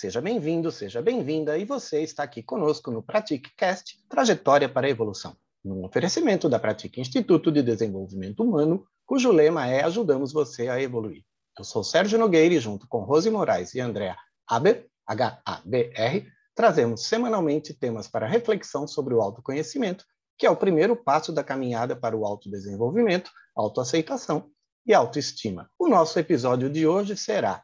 Seja bem-vindo, seja bem-vinda e você está aqui conosco no PratiqueCast Trajetória para a Evolução, num oferecimento da Pratique Instituto de Desenvolvimento Humano, cujo lema é Ajudamos Você a Evoluir. Eu sou Sérgio Nogueira e junto com Rose Moraes e Andréa Aber, H-A-B-R, trazemos semanalmente temas para reflexão sobre o autoconhecimento, que é o primeiro passo da caminhada para o autodesenvolvimento, autoaceitação e autoestima. O nosso episódio de hoje será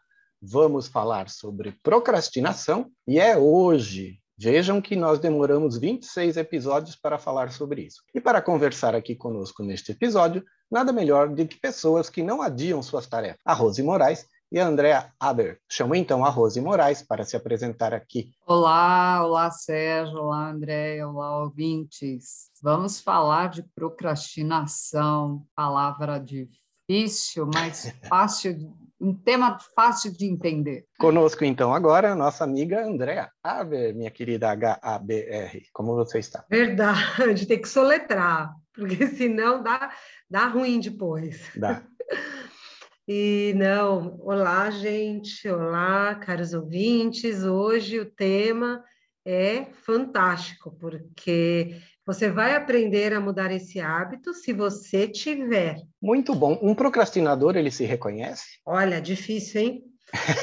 Vamos falar sobre procrastinação e é hoje. Vejam que nós demoramos 26 episódios para falar sobre isso. E para conversar aqui conosco neste episódio, nada melhor do que pessoas que não adiam suas tarefas. A Rose Moraes e a Andrea Aber. Chamo então a Rose Moraes para se apresentar aqui. Olá, olá Sérgio, olá Andréia, olá ouvintes. Vamos falar de procrastinação, palavra difícil, mas fácil um tema fácil de entender. Conosco, então, agora, a nossa amiga Andréa Aber, minha querida H-A-B-R. Como você está? Verdade, tem que soletrar, porque senão dá, dá ruim depois. Dá. E não, olá, gente, olá, caros ouvintes. Hoje o tema é fantástico, porque você vai aprender a mudar esse hábito se você tiver. Muito bom. Um procrastinador, ele se reconhece? Olha, difícil, hein?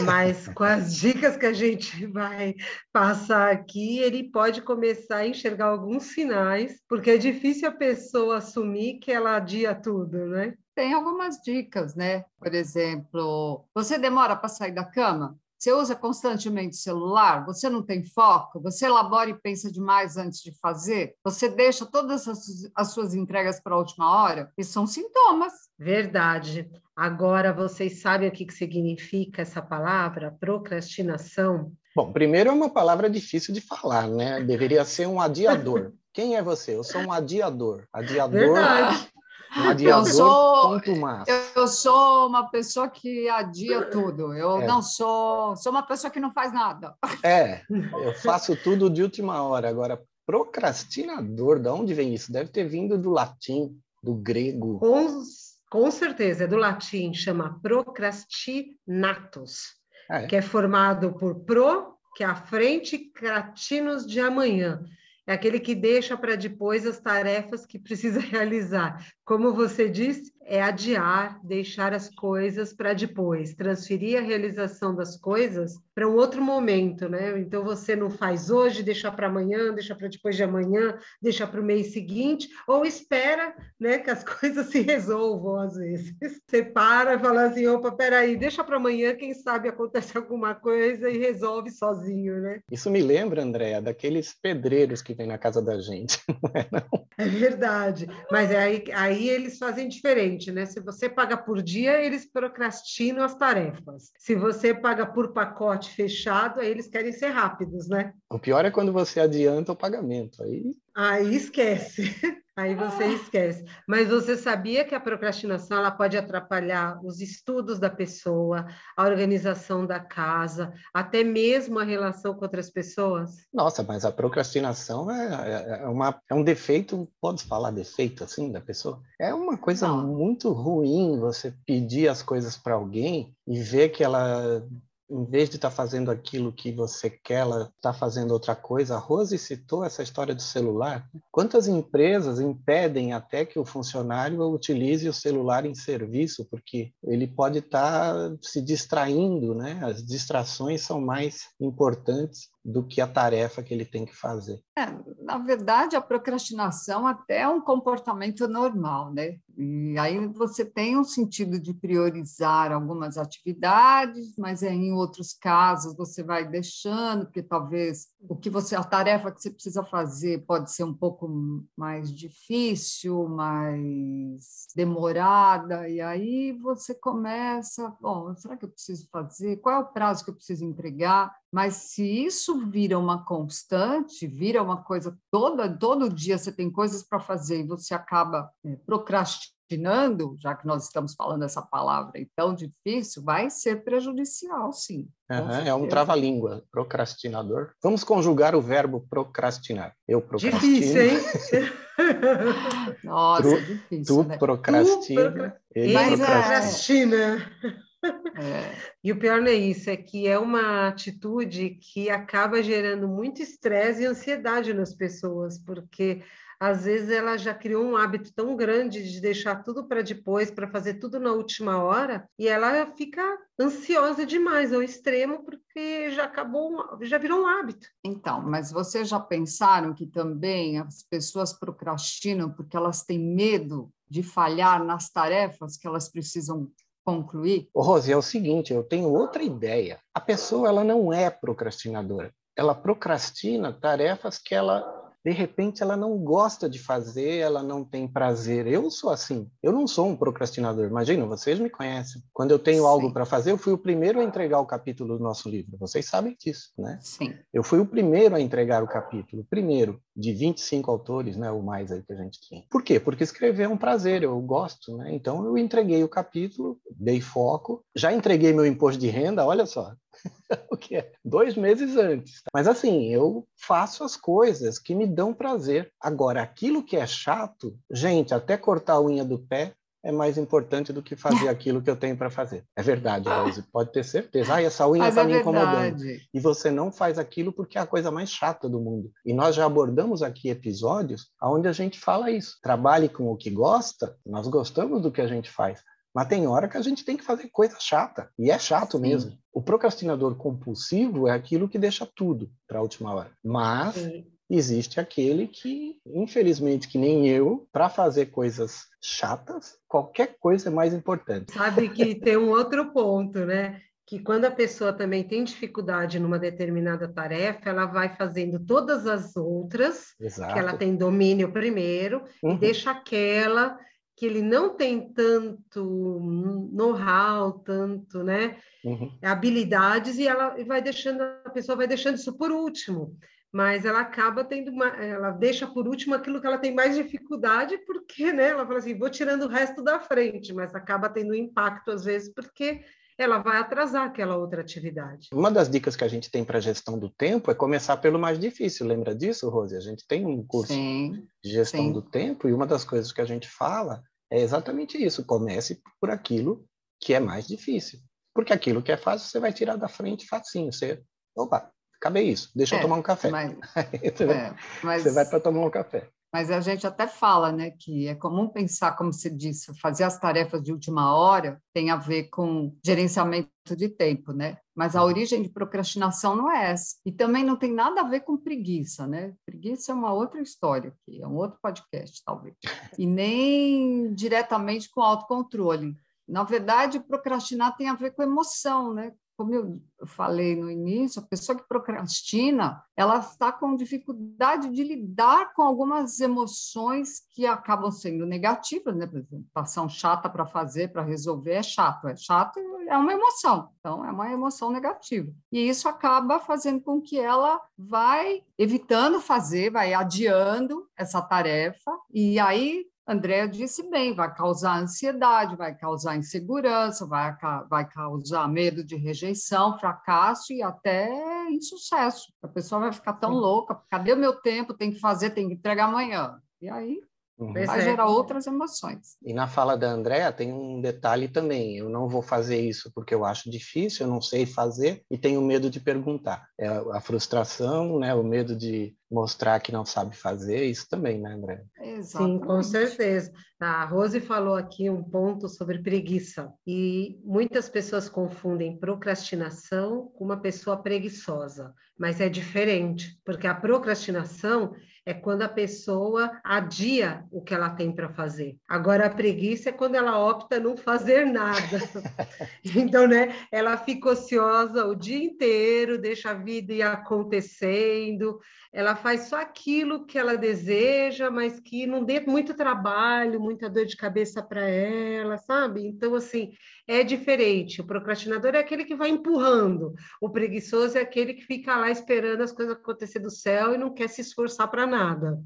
Mas com as dicas que a gente vai passar aqui, ele pode começar a enxergar alguns sinais, porque é difícil a pessoa assumir que ela adia tudo, né? Tem algumas dicas, né? Por exemplo, você demora para sair da cama? Você usa constantemente o celular? Você não tem foco? Você elabora e pensa demais antes de fazer? Você deixa todas as suas entregas para a última hora? Isso são sintomas. Verdade. Agora, vocês sabem o que significa essa palavra, procrastinação? Bom, primeiro é uma palavra difícil de falar, né? Deveria ser um adiador. Quem é você? Eu sou um adiador. Adiador. Verdade. Um adiador, eu sou, Eu sou uma pessoa que adia tudo. Eu é. não sou, sou uma pessoa que não faz nada. É, eu faço tudo de última hora. Agora, procrastinador, de onde vem isso? Deve ter vindo do latim, do grego. Com, com certeza, é do latim, chama procrastinatus, ah, é? que é formado por pro, que é a frente, cratinos de amanhã é aquele que deixa para depois as tarefas que precisa realizar. Como você disse, é adiar, deixar as coisas para depois, transferir a realização das coisas para um outro momento, né? Então você não faz hoje, deixa para amanhã, deixa para depois de amanhã, deixa para o mês seguinte, ou espera, né, que as coisas se resolvam às vezes. Você para e fala assim, opa, peraí, deixa para amanhã, quem sabe acontece alguma coisa e resolve sozinho, né? Isso me lembra, Andréa, daqueles pedreiros que vem na casa da gente, não é não? É verdade, mas é aí, aí eles fazem diferente, né? Se você paga por dia, eles procrastinam as tarefas. Se você paga por pacote fechado, aí eles querem ser rápidos, né? O pior é quando você adianta o pagamento. Aí, aí esquece. Aí você esquece. Mas você sabia que a procrastinação ela pode atrapalhar os estudos da pessoa, a organização da casa, até mesmo a relação com outras pessoas? Nossa, mas a procrastinação é, é, uma, é um defeito, pode falar defeito assim da pessoa? É uma coisa Não. muito ruim você pedir as coisas para alguém e ver que ela em vez de estar tá fazendo aquilo que você quer, ela está fazendo outra coisa. A Rose citou essa história do celular. Quantas empresas impedem até que o funcionário utilize o celular em serviço, porque ele pode estar tá se distraindo, né? As distrações são mais importantes do que a tarefa que ele tem que fazer. É, na verdade, a procrastinação até é um comportamento normal, né? E aí você tem um sentido de priorizar algumas atividades, mas em outros casos você vai deixando, porque talvez o que você a tarefa que você precisa fazer pode ser um pouco mais difícil, mais demorada, e aí você começa, bom, será que eu preciso fazer? Qual é o prazo que eu preciso entregar? Mas se isso vira uma constante, vira uma coisa toda, todo dia você tem coisas para fazer e você acaba é, procrastinando, já que nós estamos falando essa palavra e tão difícil, vai ser prejudicial, sim. Uhum, é um trava-língua, procrastinador. Vamos conjugar o verbo procrastinar. Eu procrastino. Difícil, hein? Nossa, tu, é difícil. Tu né? procrastina. Tu procra... Ele procrastina. É. E o pior não é isso, é que é uma atitude que acaba gerando muito estresse e ansiedade nas pessoas, porque às vezes ela já criou um hábito tão grande de deixar tudo para depois, para fazer tudo na última hora, e ela fica ansiosa demais ao extremo porque já acabou, já virou um hábito. Então, mas vocês já pensaram que também as pessoas procrastinam porque elas têm medo de falhar nas tarefas que elas precisam concluir? Ô, Rose, é o seguinte, eu tenho outra ideia. A pessoa ela não é procrastinadora. Ela procrastina tarefas que ela de repente ela não gosta de fazer, ela não tem prazer. Eu sou assim. Eu não sou um procrastinador. Imagina, vocês me conhecem. Quando eu tenho Sim. algo para fazer, eu fui o primeiro a entregar o capítulo do nosso livro. Vocês sabem disso, né? Sim. Eu fui o primeiro a entregar o capítulo, primeiro de 25 autores, né, o mais aí que a gente tinha. Por quê? Porque escrever é um prazer, eu gosto, né? Então eu entreguei o capítulo, dei foco, já entreguei meu imposto de renda, olha só, o que é dois meses antes. Mas assim, eu faço as coisas que me dão prazer. Agora, aquilo que é chato, gente, até cortar a unha do pé é mais importante do que fazer aquilo que eu tenho para fazer. É verdade, Rose, pode ter certeza. Ah, essa unha está é me incomodando. E você não faz aquilo porque é a coisa mais chata do mundo. E nós já abordamos aqui episódios onde a gente fala isso. Trabalhe com o que gosta, nós gostamos do que a gente faz. Mas tem hora que a gente tem que fazer coisa chata, e é chato Sim. mesmo. O procrastinador compulsivo é aquilo que deixa tudo para a última hora. Mas Sim. existe aquele que, infelizmente, que nem eu, para fazer coisas chatas, qualquer coisa é mais importante. Sabe que tem um outro ponto, né? que quando a pessoa também tem dificuldade numa determinada tarefa, ela vai fazendo todas as outras, Exato. que ela tem domínio primeiro, uhum. e deixa aquela que ele não tem tanto know-how, tanto, né, uhum. habilidades e ela vai deixando a pessoa vai deixando isso por último, mas ela acaba tendo uma, ela deixa por último aquilo que ela tem mais dificuldade porque, né, ela fala assim, vou tirando o resto da frente, mas acaba tendo impacto às vezes porque ela vai atrasar aquela outra atividade. Uma das dicas que a gente tem para gestão do tempo é começar pelo mais difícil. Lembra disso, Rose? A gente tem um curso sim, de gestão sim. do tempo e uma das coisas que a gente fala é exatamente isso. Comece por aquilo que é mais difícil. Porque aquilo que é fácil, você vai tirar da frente facinho. Você, opa, acabei isso, deixa é, eu tomar um café. Mas, você, é, mas... você vai para tomar um café. Mas a gente até fala, né, que é comum pensar, como se disse, fazer as tarefas de última hora tem a ver com gerenciamento de tempo, né? Mas a uhum. origem de procrastinação não é essa. E também não tem nada a ver com preguiça, né? Preguiça é uma outra história aqui, é um outro podcast, talvez. E nem diretamente com autocontrole. Na verdade, procrastinar tem a ver com emoção, né? Como eu falei no início, a pessoa que procrastina, ela está com dificuldade de lidar com algumas emoções que acabam sendo negativas, né? Por exemplo, ação chata para fazer, para resolver é chato, é chato, é uma emoção, então é uma emoção negativa. E isso acaba fazendo com que ela vai evitando fazer, vai adiando essa tarefa, e aí Andréa disse bem, vai causar ansiedade, vai causar insegurança, vai, vai causar medo de rejeição, fracasso e até insucesso. A pessoa vai ficar tão Sim. louca, cadê o meu tempo? Tem que fazer, tem que entregar amanhã. E aí Uhum. Vai gerar outras emoções. E na fala da Andréa tem um detalhe também. Eu não vou fazer isso porque eu acho difícil, eu não sei fazer e tenho medo de perguntar. É a frustração, né? o medo de mostrar que não sabe fazer, isso também, né, André? Sim, com certeza. A Rose falou aqui um ponto sobre preguiça. E muitas pessoas confundem procrastinação com uma pessoa preguiçosa, mas é diferente, porque a procrastinação é quando a pessoa adia o que ela tem para fazer. Agora, a preguiça é quando ela opta não fazer nada. então, né, ela fica ociosa o dia inteiro, deixa a vida ir acontecendo, ela faz só aquilo que ela deseja, mas que não dê muito trabalho, muita dor de cabeça para ela, sabe? Então, assim, é diferente. O procrastinador é aquele que vai empurrando, o preguiçoso é aquele que fica lá esperando as coisas acontecer do céu e não quer se esforçar para nada.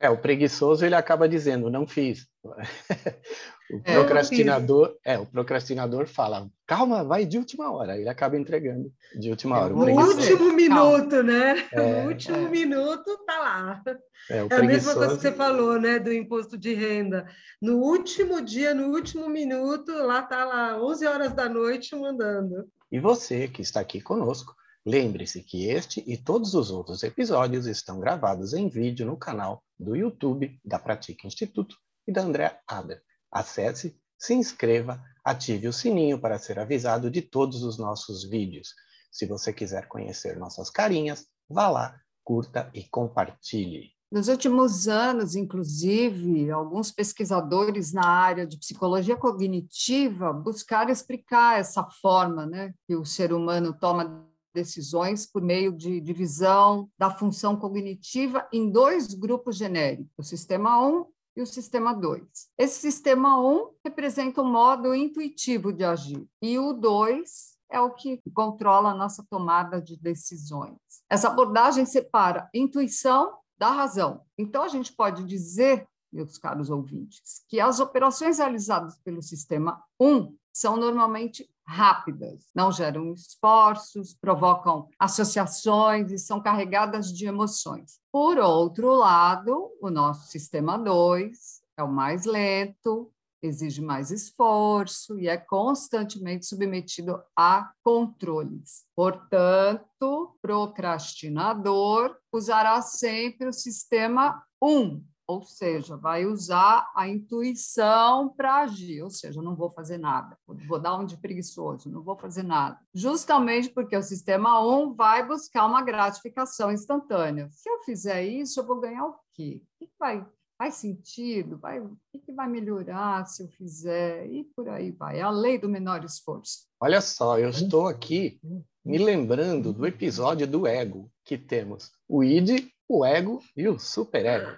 É, o preguiçoso ele acaba dizendo, não fiz. o é, procrastinador, é, o procrastinador fala, calma, vai de última hora. Ele acaba entregando de última hora. No último minuto, calma. né? É, no último é. minuto tá lá. É, é a mesma coisa que você falou, né, do imposto de renda. No último dia, no último minuto, lá tá lá 11 horas da noite mandando. E você que está aqui conosco, lembre-se que este e todos os outros episódios estão gravados em vídeo no canal do YouTube da Pratica Instituto e da André Ader. Acesse, se inscreva, ative o sininho para ser avisado de todos os nossos vídeos. Se você quiser conhecer nossas carinhas, vá lá, curta e compartilhe. Nos últimos anos, inclusive, alguns pesquisadores na área de psicologia cognitiva buscaram explicar essa forma né, que o ser humano toma decisões por meio de divisão da função cognitiva em dois grupos genéricos, o sistema 1 e o sistema 2. Esse sistema 1 representa o um modo intuitivo de agir, e o 2 é o que controla a nossa tomada de decisões. Essa abordagem separa intuição da razão. Então, a gente pode dizer, meus caros ouvintes, que as operações realizadas pelo sistema 1 são normalmente rápidas, não geram esforços, provocam associações e são carregadas de emoções. Por outro lado, o nosso sistema 2 é o mais lento, exige mais esforço e é constantemente submetido a controles. Portanto, procrastinador usará sempre o sistema 1, ou seja, vai usar a intuição para agir, ou seja, não vou fazer nada, vou dar um de preguiçoso, não vou fazer nada. Justamente porque o sistema 1 vai buscar uma gratificação instantânea. Se eu fizer isso, eu vou ganhar o quê? O que vai faz sentido? Vai, o que vai melhorar se eu fizer? E por aí vai. É a lei do menor esforço. Olha só, eu estou aqui me lembrando do episódio do ego que temos o id, o ego e o superego.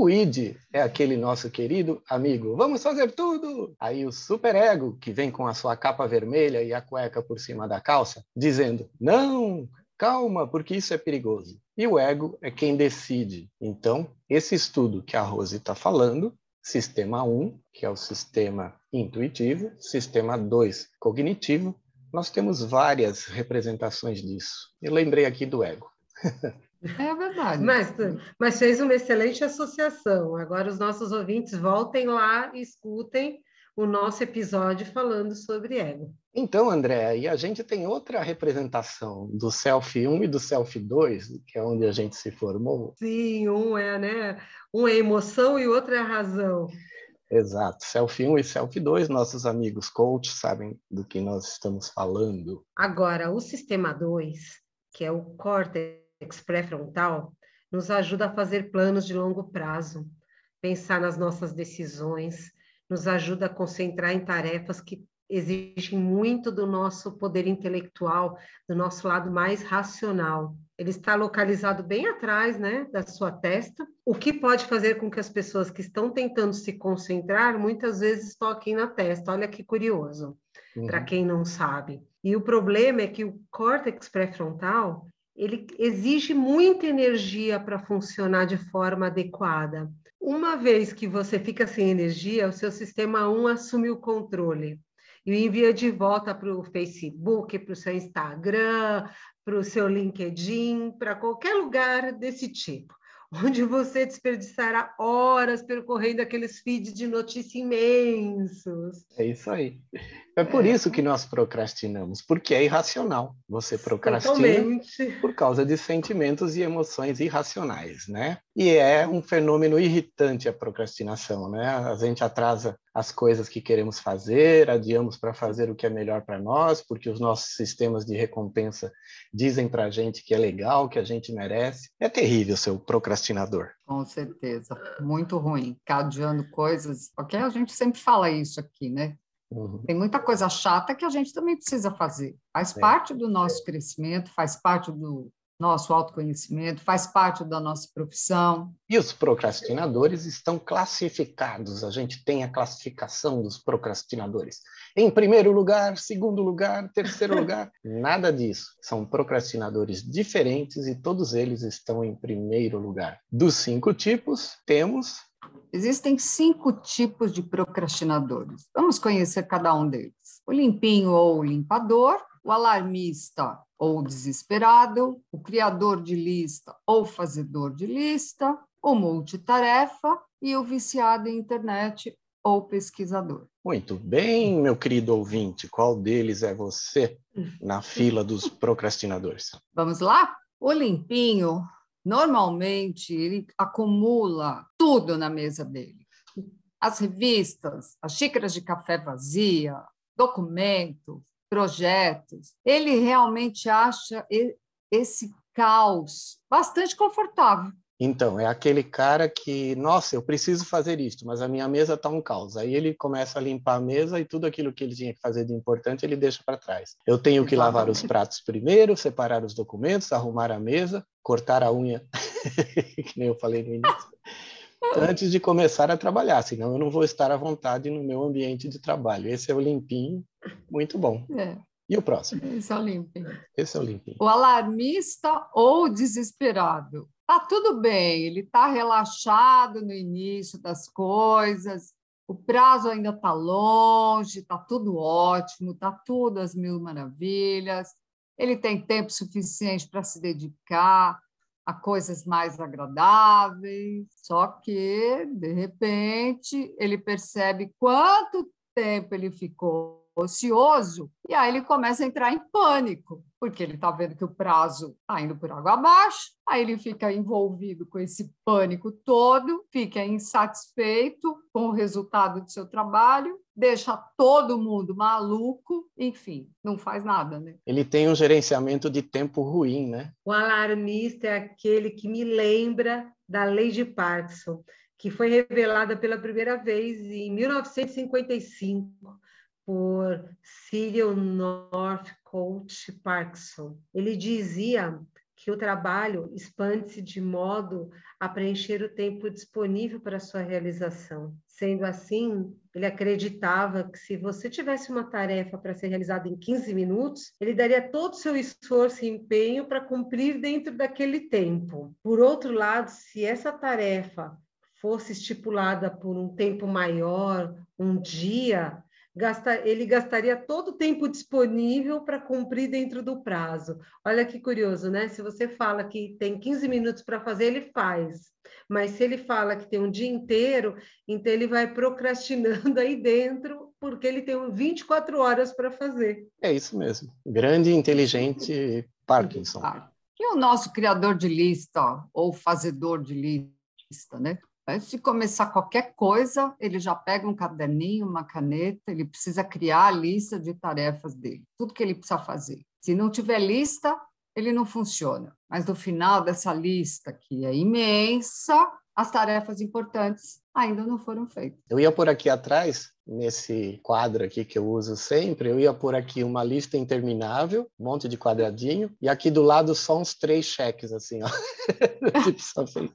O id é aquele nosso querido amigo, vamos fazer tudo! Aí o superego, que vem com a sua capa vermelha e a cueca por cima da calça, dizendo: não, calma, porque isso é perigoso. E o ego é quem decide. Então, esse estudo que a Rose está falando, sistema 1, que é o sistema intuitivo, sistema 2, cognitivo, nós temos várias representações disso. Eu lembrei aqui do ego. É verdade. Mas, mas fez uma excelente associação. Agora os nossos ouvintes voltem lá e escutem o nosso episódio falando sobre ego. Então, André, e a gente tem outra representação do Self 1 e do Self 2, que é onde a gente se formou. Sim, um é, né? Um é emoção e outro é a razão. Exato. Self 1 e Self 2, nossos amigos coach sabem do que nós estamos falando. Agora, o sistema 2, que é o córtex pré-frontal nos ajuda a fazer planos de longo prazo, pensar nas nossas decisões, nos ajuda a concentrar em tarefas que exigem muito do nosso poder intelectual, do nosso lado mais racional. Ele está localizado bem atrás, né, da sua testa, o que pode fazer com que as pessoas que estão tentando se concentrar muitas vezes toquem na testa. Olha que curioso, uhum. para quem não sabe. E o problema é que o córtex pré-frontal ele exige muita energia para funcionar de forma adequada. Uma vez que você fica sem energia, o seu sistema 1 assume o controle e envia de volta para o Facebook, para o seu Instagram, para o seu LinkedIn, para qualquer lugar desse tipo, onde você desperdiçará horas percorrendo aqueles feeds de notícia imensos. É isso aí. É por é. isso que nós procrastinamos, porque é irracional. Você procrastina Totalmente. por causa de sentimentos e emoções irracionais, né? E é um fenômeno irritante a procrastinação, né? A gente atrasa as coisas que queremos fazer, adiamos para fazer o que é melhor para nós, porque os nossos sistemas de recompensa dizem para a gente que é legal, que a gente merece. É terrível seu procrastinador. Com certeza, muito ruim, cadeando coisas, porque a gente sempre fala isso aqui, né? Uhum. Tem muita coisa chata que a gente também precisa fazer. Faz é. parte do nosso crescimento, faz parte do, nosso autoconhecimento, faz parte da nossa profissão. E os procrastinadores estão classificados, a gente tem a classificação dos procrastinadores. Em primeiro lugar, segundo lugar, terceiro lugar, nada disso. São procrastinadores diferentes e todos eles estão em primeiro lugar. Dos cinco tipos, temos Existem cinco tipos de procrastinadores. Vamos conhecer cada um deles. O limpinho ou limpador, o alarmista ou desesperado, o criador de lista ou fazedor de lista, o multitarefa e o viciado em internet ou pesquisador. Muito bem, meu querido ouvinte, qual deles é você na fila dos procrastinadores? Vamos lá? O limpinho, normalmente, ele acumula tudo na mesa dele. As revistas, as xícaras de café vazia, documentos, projetos, ele realmente acha esse caos bastante confortável. Então, é aquele cara que, nossa, eu preciso fazer isso, mas a minha mesa está um caos. Aí ele começa a limpar a mesa e tudo aquilo que ele tinha que fazer de importante ele deixa para trás. Eu tenho que lavar os pratos primeiro, separar os documentos, arrumar a mesa, cortar a unha, que nem eu falei no início, antes de começar a trabalhar, senão eu não vou estar à vontade no meu ambiente de trabalho. Esse é o limpinho, muito bom. É. E o próximo? Esse é o limpinho. Esse é o limpinho. O alarmista ou desesperado. Tá tudo bem, ele está relaxado no início das coisas, o prazo ainda está longe, está tudo ótimo, está tudo às mil maravilhas, ele tem tempo suficiente para se dedicar a coisas mais agradáveis, só que, de repente, ele percebe quanto tempo ele ficou ocioso, e aí ele começa a entrar em pânico, porque ele está vendo que o prazo está indo por água abaixo, aí ele fica envolvido com esse pânico todo, fica insatisfeito com o resultado do seu trabalho, deixa todo mundo maluco, enfim, não faz nada, né? Ele tem um gerenciamento de tempo ruim, né? O alarmista é aquele que me lembra da lei de Parkinson, que foi revelada pela primeira vez em 1955 por Cyril Northcote Parkinson. Ele dizia que o trabalho expande-se de modo a preencher o tempo disponível para sua realização. Sendo assim, ele acreditava que se você tivesse uma tarefa para ser realizada em 15 minutos, ele daria todo o seu esforço e empenho para cumprir dentro daquele tempo. Por outro lado, se essa tarefa fosse estipulada por um tempo maior, um dia, gasta, ele gastaria todo o tempo disponível para cumprir dentro do prazo. Olha que curioso, né? Se você fala que tem 15 minutos para fazer, ele faz. Mas se ele fala que tem um dia inteiro, então ele vai procrastinando aí dentro, porque ele tem 24 horas para fazer. É isso mesmo. Grande, inteligente Parkinson. E o nosso criador de lista, ou fazedor de lista, né? Antes de começar qualquer coisa, ele já pega um caderninho, uma caneta, ele precisa criar a lista de tarefas dele, tudo que ele precisa fazer. Se não tiver lista, ele não funciona. Mas no final dessa lista, que é imensa, as tarefas importantes ainda não foram feitas. Eu ia por aqui atrás, nesse quadro aqui que eu uso sempre, eu ia por aqui uma lista interminável, um monte de quadradinho, e aqui do lado só uns três cheques, assim, ó. tipo, só fez.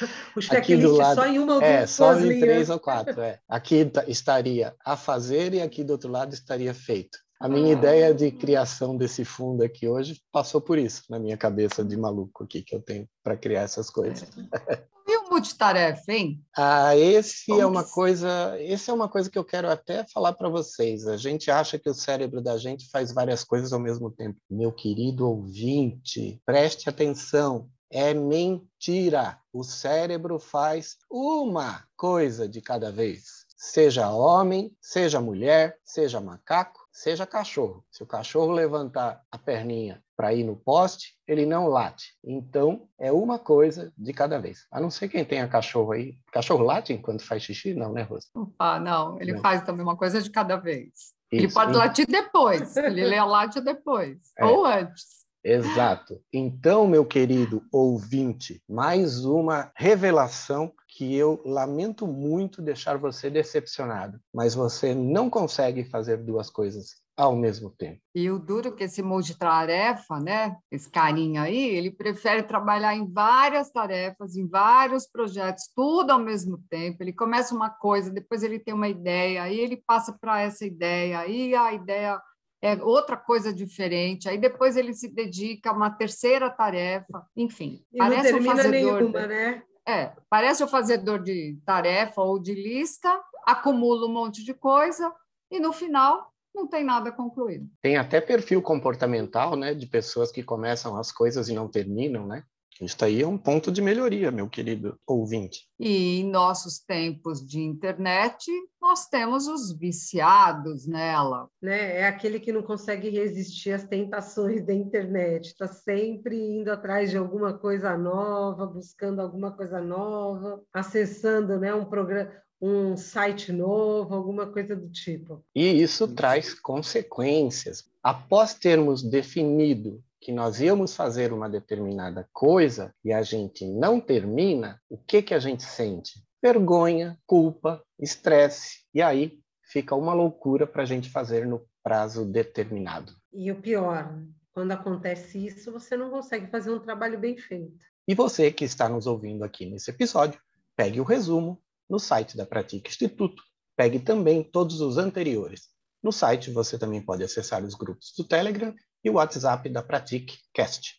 O checklist lado, só em uma ou é, duas É, só em linhas. três ou quatro, é. Aqui estaria a fazer e aqui do outro lado estaria feito. A minha ah. ideia de criação desse fundo aqui hoje passou por isso, na minha cabeça de maluco aqui que eu tenho para criar essas coisas. E o multitarefa, hein? Ah, esse Como é uma que... coisa, esse é uma coisa que eu quero até falar para vocês. A gente acha que o cérebro da gente faz várias coisas ao mesmo tempo. Meu querido ouvinte, preste atenção é mentira. O cérebro faz uma coisa de cada vez. Seja homem, seja mulher, seja macaco, seja cachorro. Se o cachorro levantar a perninha para ir no poste, ele não late. Então, é uma coisa de cada vez. A não ser quem tenha cachorro aí. Cachorro late enquanto faz xixi? Não, né, Rosa? Ah, não. Ele não. faz também uma coisa de cada vez. Isso. Ele pode latir depois. ele late depois. É. Ou antes. Exato. Então, meu querido ouvinte, mais uma revelação que eu lamento muito deixar você decepcionado, mas você não consegue fazer duas coisas ao mesmo tempo. E o duro que esse multitarefa, né? Esse carinha aí, ele prefere trabalhar em várias tarefas, em vários projetos, tudo ao mesmo tempo. Ele começa uma coisa, depois ele tem uma ideia, aí ele passa para essa ideia, aí a ideia é outra coisa diferente. Aí depois ele se dedica a uma terceira tarefa, enfim. E parece não termina um nenhuma, né? É, parece o fazedor de tarefa ou de lista, acumula um monte de coisa e no final não tem nada concluído. Tem até perfil comportamental, né, de pessoas que começam as coisas e não terminam, né? Isso aí é um ponto de melhoria, meu querido ouvinte. E em nossos tempos de internet, nós temos os viciados nela. Né? É aquele que não consegue resistir às tentações da internet, está sempre indo atrás de alguma coisa nova, buscando alguma coisa nova, acessando né, um programa, um site novo, alguma coisa do tipo. E isso traz consequências. Após termos definido que nós íamos fazer uma determinada coisa e a gente não termina, o que que a gente sente? Vergonha, culpa, estresse. E aí fica uma loucura para a gente fazer no prazo determinado. E o pior, quando acontece isso, você não consegue fazer um trabalho bem feito. E você que está nos ouvindo aqui nesse episódio, pegue o resumo, no site da Pratica Instituto. Pegue também todos os anteriores. No site você também pode acessar os grupos do Telegram e o WhatsApp da Pratique Cast.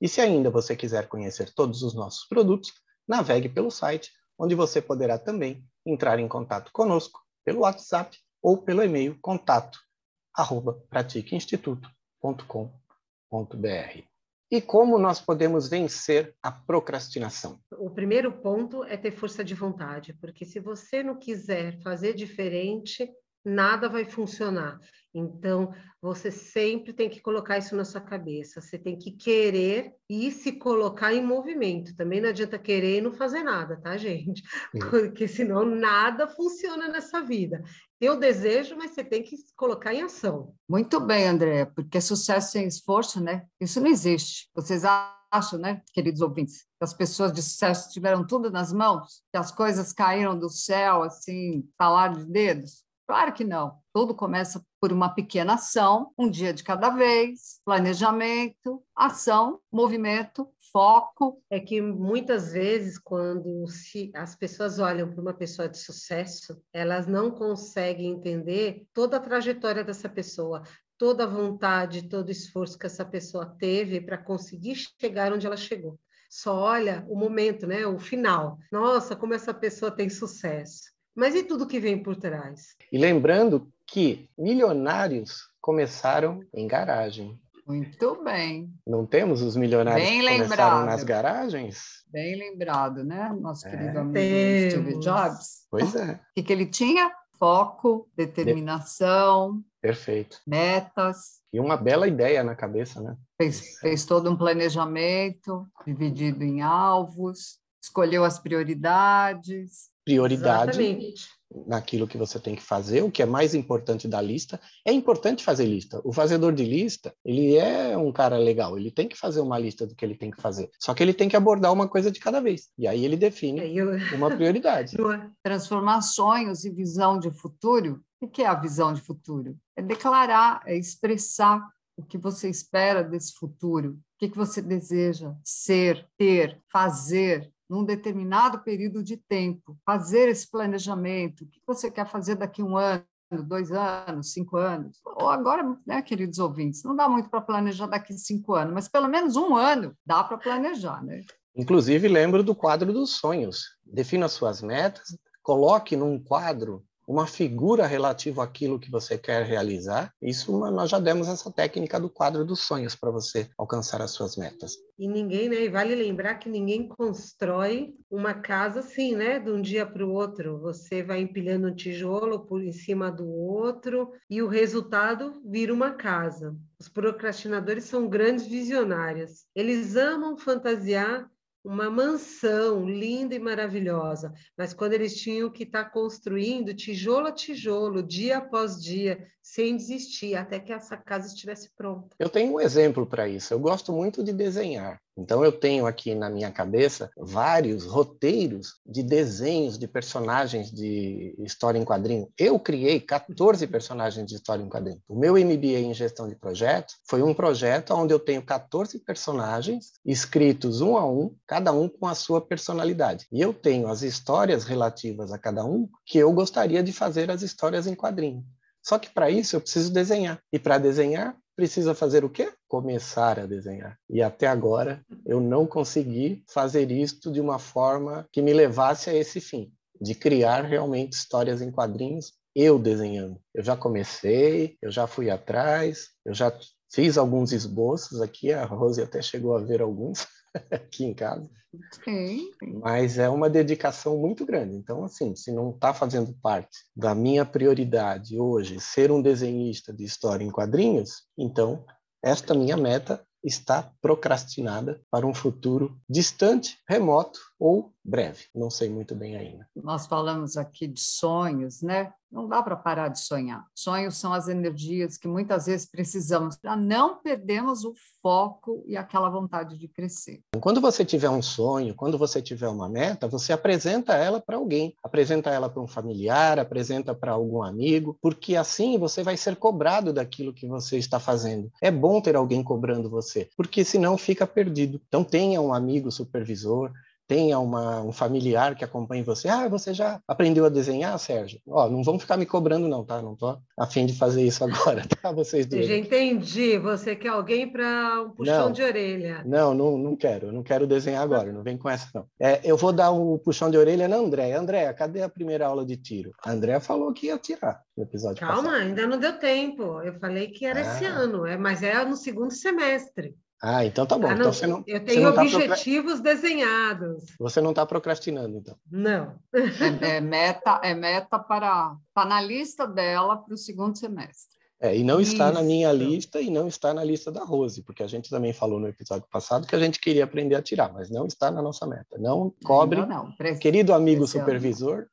E se ainda você quiser conhecer todos os nossos produtos, navegue pelo site, onde você poderá também entrar em contato conosco pelo WhatsApp ou pelo e-mail contato arroba. E como nós podemos vencer a procrastinação? O primeiro ponto é ter força de vontade, porque se você não quiser fazer diferente, nada vai funcionar. Então, você sempre tem que colocar isso na sua cabeça. Você tem que querer e se colocar em movimento. Também não adianta querer e não fazer nada, tá, gente? Porque senão nada funciona nessa vida. Tem o desejo, mas você tem que colocar em ação. Muito bem, André, porque sucesso sem esforço, né? Isso não existe. Vocês acham, né, queridos ouvintes, que as pessoas de sucesso tiveram tudo nas mãos? Que as coisas caíram do céu, assim, talar de dedos? Claro que não. Tudo começa por uma pequena ação, um dia de cada vez, planejamento, ação, movimento, foco. É que muitas vezes, quando se, as pessoas olham para uma pessoa de sucesso, elas não conseguem entender toda a trajetória dessa pessoa, toda a vontade, todo o esforço que essa pessoa teve para conseguir chegar onde ela chegou. Só olha o momento, né? O final. Nossa, como essa pessoa tem sucesso. Mas e tudo que vem por trás? E lembrando que milionários começaram em garagem. Muito bem. Não temos os milionários Bem que lembrado. começaram nas garagens? Bem lembrado, né? Nosso é. querido amigo Steve Jobs. Pois é. O que, que ele tinha? Foco, determinação. Perfeito. Metas. E uma bela ideia na cabeça, né? Fez, fez todo um planejamento dividido em alvos, escolheu as prioridades, prioridade Exatamente. naquilo que você tem que fazer, o que é mais importante da lista. É importante fazer lista. O fazedor de lista, ele é um cara legal, ele tem que fazer uma lista do que ele tem que fazer. Só que ele tem que abordar uma coisa de cada vez. E aí ele define eu... uma prioridade. Transformar sonhos e visão de futuro. O que é a visão de futuro? É declarar, é expressar o que você espera desse futuro, o que, que você deseja ser, ter, fazer, num determinado período de tempo, fazer esse planejamento, o que você quer fazer daqui a um ano, dois anos, cinco anos, ou agora, né, queridos ouvintes, não dá muito para planejar daqui cinco anos, mas pelo menos um ano dá para planejar, né? Inclusive, lembro do quadro dos sonhos. Defina suas metas, coloque num quadro uma figura relativa àquilo que você quer realizar. Isso nós já demos essa técnica do quadro dos sonhos para você alcançar as suas metas. E ninguém, né? E vale lembrar que ninguém constrói uma casa assim, né? De um dia para o outro. Você vai empilhando um tijolo por em cima do outro e o resultado vira uma casa. Os procrastinadores são grandes visionários. Eles amam fantasiar uma mansão linda e maravilhosa, mas quando eles tinham que estar tá construindo tijolo a tijolo, dia após dia, sem desistir, até que essa casa estivesse pronta. Eu tenho um exemplo para isso. Eu gosto muito de desenhar. Então, eu tenho aqui na minha cabeça vários roteiros de desenhos de personagens de história em quadrinho. Eu criei 14 personagens de história em quadrinho. O meu MBA em gestão de projetos foi um projeto onde eu tenho 14 personagens escritos um a um, cada um com a sua personalidade. E eu tenho as histórias relativas a cada um que eu gostaria de fazer as histórias em quadrinho. Só que para isso eu preciso desenhar. E para desenhar, precisa fazer o quê? Começar a desenhar. E até agora eu não consegui fazer isto de uma forma que me levasse a esse fim, de criar realmente histórias em quadrinhos eu desenhando. Eu já comecei, eu já fui atrás, eu já fiz alguns esboços aqui, a Rose até chegou a ver alguns aqui em casa. Sim. Mas é uma dedicação muito grande. Então, assim, se não está fazendo parte da minha prioridade hoje ser um desenhista de história em quadrinhos, então esta minha meta está procrastinada para um futuro distante, remoto ou breve. Não sei muito bem ainda. Nós falamos aqui de sonhos, né? Não dá para parar de sonhar. Sonhos são as energias que muitas vezes precisamos para não perdermos o foco e aquela vontade de crescer. Quando você tiver um sonho, quando você tiver uma meta, você apresenta ela para alguém, apresenta ela para um familiar, apresenta para algum amigo, porque assim você vai ser cobrado daquilo que você está fazendo. É bom ter alguém cobrando você, porque senão fica perdido. Então tenha um amigo supervisor, tenha uma, um familiar que acompanhe você. Ah, você já aprendeu a desenhar, Sérgio? Ó, não vão ficar me cobrando não, tá? Não tô a fim de fazer isso agora, tá? Vocês dois. Já entendi. Você quer alguém para um puxão não, de orelha. Não, não, não quero. Não quero desenhar agora. Não vem com essa, não. É, eu vou dar um puxão de orelha na Andréia. Andréia, cadê a primeira aula de tiro? A Andréia falou que ia tirar no episódio Calma, passado. ainda não deu tempo. Eu falei que era ah. esse ano, é, mas é no segundo semestre. Ah, então tá bom. Ah, não, então você não, eu tenho tá objetivos tá desenhados. Você não está procrastinando, então? Não. É, meta, é meta para tá na lista dela para o segundo semestre. É, e não está Isso. na minha lista e não está na lista da Rose, porque a gente também falou no episódio passado que a gente queria aprender a tirar, mas não está na nossa meta. Não cobre, não, não. querido amigo supervisor,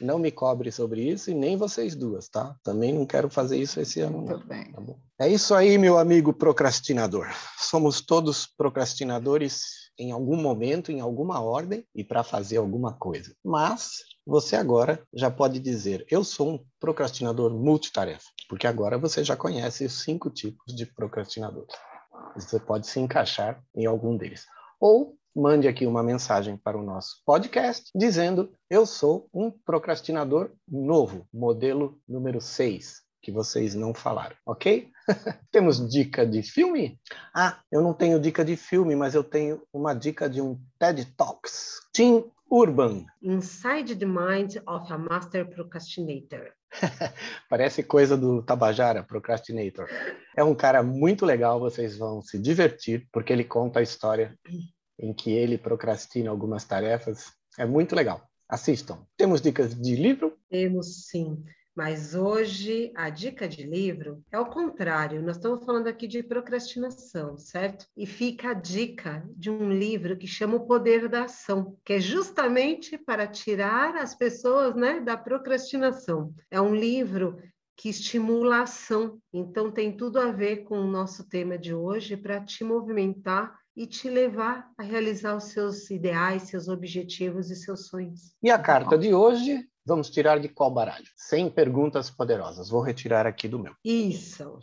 não me cobre sobre isso e nem vocês duas, tá? Também não quero fazer isso esse ano. Muito bem. Tá é isso aí, meu amigo procrastinador. Somos todos procrastinadores em algum momento, em alguma ordem e para fazer alguma coisa. Mas você agora já pode dizer: eu sou um procrastinador multitarefa, porque agora você já conhece os cinco tipos de procrastinadores. Você pode se encaixar em algum deles. Ou mande aqui uma mensagem para o nosso podcast dizendo: Eu sou um procrastinador novo, modelo número 6, que vocês não falaram, ok? Temos dica de filme? Ah, eu não tenho dica de filme, mas eu tenho uma dica de um TED Talks. Tim Urban. Inside the Mind of a Master Procrastinator. Parece coisa do Tabajara, Procrastinator. É um cara muito legal, vocês vão se divertir, porque ele conta a história em que ele procrastina algumas tarefas. É muito legal. Assistam. Temos dicas de livro? Temos sim. Mas hoje a dica de livro é o contrário. Nós estamos falando aqui de procrastinação, certo? E fica a dica de um livro que chama O Poder da Ação, que é justamente para tirar as pessoas né, da procrastinação. É um livro que estimula a ação. Então tem tudo a ver com o nosso tema de hoje para te movimentar e te levar a realizar os seus ideais, seus objetivos e seus sonhos. E a carta de hoje, vamos tirar de qual baralho? Sem perguntas poderosas. Vou retirar aqui do meu. Isso.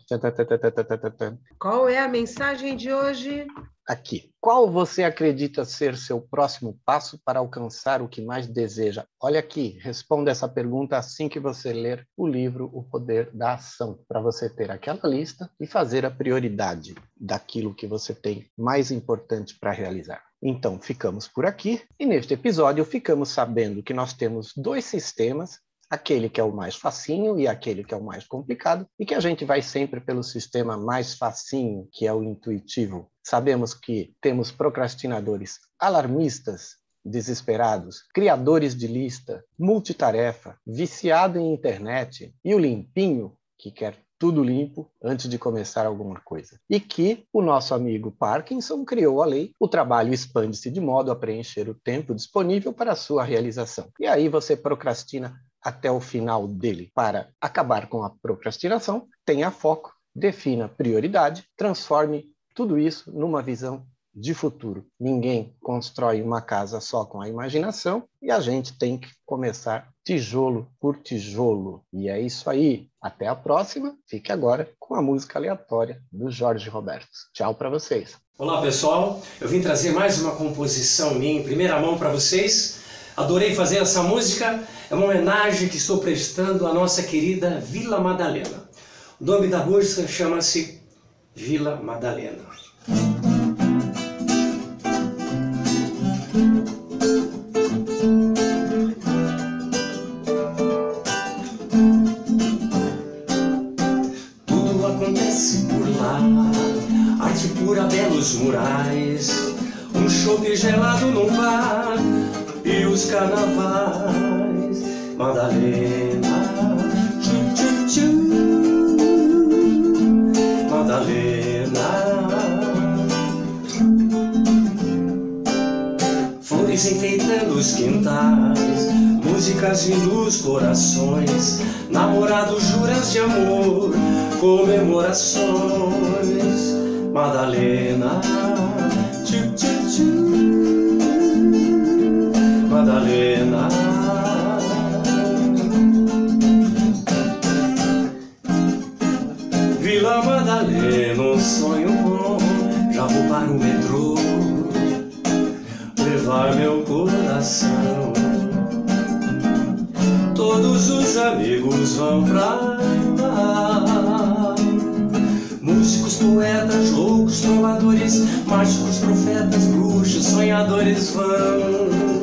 Qual é a mensagem de hoje? aqui. Qual você acredita ser seu próximo passo para alcançar o que mais deseja? Olha aqui, responda essa pergunta assim que você ler o livro O Poder da Ação, para você ter aquela lista e fazer a prioridade daquilo que você tem mais importante para realizar. Então, ficamos por aqui e neste episódio ficamos sabendo que nós temos dois sistemas aquele que é o mais facinho e aquele que é o mais complicado, e que a gente vai sempre pelo sistema mais facinho, que é o intuitivo. Sabemos que temos procrastinadores alarmistas, desesperados, criadores de lista, multitarefa, viciado em internet e o limpinho, que quer tudo limpo antes de começar alguma coisa. E que o nosso amigo Parkinson criou a lei, o trabalho expande-se de modo a preencher o tempo disponível para a sua realização. E aí você procrastina até o final dele. Para acabar com a procrastinação, tenha foco, defina prioridade, transforme tudo isso numa visão de futuro. Ninguém constrói uma casa só com a imaginação e a gente tem que começar tijolo por tijolo. E é isso aí. Até a próxima. Fique agora com a música aleatória do Jorge Roberto. Tchau para vocês. Olá, pessoal. Eu vim trazer mais uma composição minha em primeira mão para vocês. Adorei fazer essa música. É uma homenagem que estou prestando à nossa querida Vila Madalena. O nome da música chama-se Vila Madalena. Madalena, tchu tchu tchu, Madalena. Flores enfeitando os quintais, músicas vindo os corações, namorados juras de amor, comemorações. Madalena, tchu, tchu, tchu. Madalena. Vila Madalena, um sonho bom. Já vou para o metrô levar meu coração. Todos os amigos vão pra lá músicos, poetas, loucos, trovadores, mágicos, profetas, bruxos, sonhadores vão.